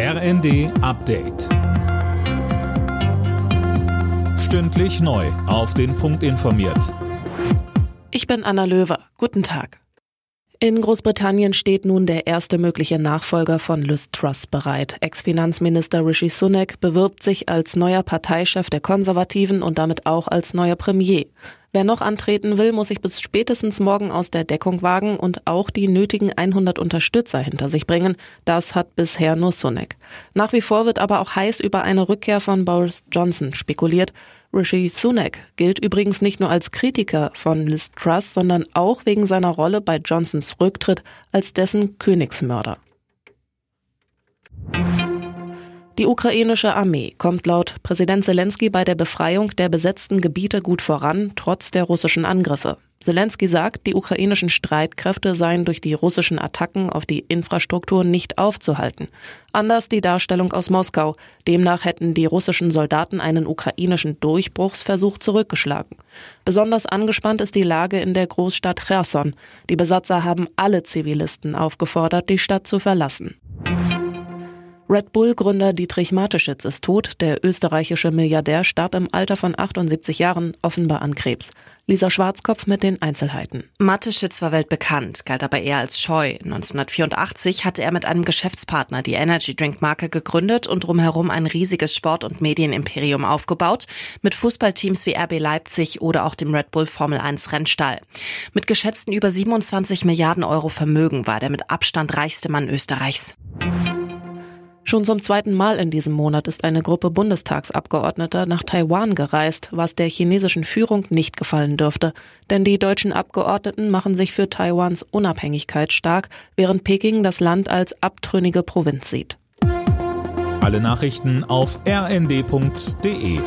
RND Update. Stündlich neu. Auf den Punkt informiert. Ich bin Anna Löwer. Guten Tag. In Großbritannien steht nun der erste mögliche Nachfolger von Liz Truss bereit. Ex-Finanzminister Rishi Sunak bewirbt sich als neuer Parteichef der Konservativen und damit auch als neuer Premier. Wer noch antreten will, muss sich bis spätestens morgen aus der Deckung wagen und auch die nötigen 100 Unterstützer hinter sich bringen. Das hat bisher nur Sunak. Nach wie vor wird aber auch heiß über eine Rückkehr von Boris Johnson spekuliert. Rishi Sunak gilt übrigens nicht nur als Kritiker von Liz Truss, sondern auch wegen seiner Rolle bei Johnsons Rücktritt als dessen Königsmörder. Die ukrainische Armee kommt laut Präsident Zelensky bei der Befreiung der besetzten Gebiete gut voran, trotz der russischen Angriffe. Zelensky sagt, die ukrainischen Streitkräfte seien durch die russischen Attacken auf die Infrastruktur nicht aufzuhalten. Anders die Darstellung aus Moskau. Demnach hätten die russischen Soldaten einen ukrainischen Durchbruchsversuch zurückgeschlagen. Besonders angespannt ist die Lage in der Großstadt Cherson. Die Besatzer haben alle Zivilisten aufgefordert, die Stadt zu verlassen. Red Bull-Gründer Dietrich Mateschitz ist tot. Der österreichische Milliardär starb im Alter von 78 Jahren offenbar an Krebs. Lisa Schwarzkopf mit den Einzelheiten. Mateschitz war weltbekannt, galt aber eher als scheu. 1984 hatte er mit einem Geschäftspartner die Energy Drink Marke gegründet und drumherum ein riesiges Sport- und Medienimperium aufgebaut, mit Fußballteams wie RB Leipzig oder auch dem Red Bull Formel 1 Rennstall. Mit geschätzten über 27 Milliarden Euro Vermögen war der mit Abstand reichste Mann Österreichs. Schon zum zweiten Mal in diesem Monat ist eine Gruppe Bundestagsabgeordneter nach Taiwan gereist, was der chinesischen Führung nicht gefallen dürfte. Denn die deutschen Abgeordneten machen sich für Taiwans Unabhängigkeit stark, während Peking das Land als abtrünnige Provinz sieht. Alle Nachrichten auf rnd.de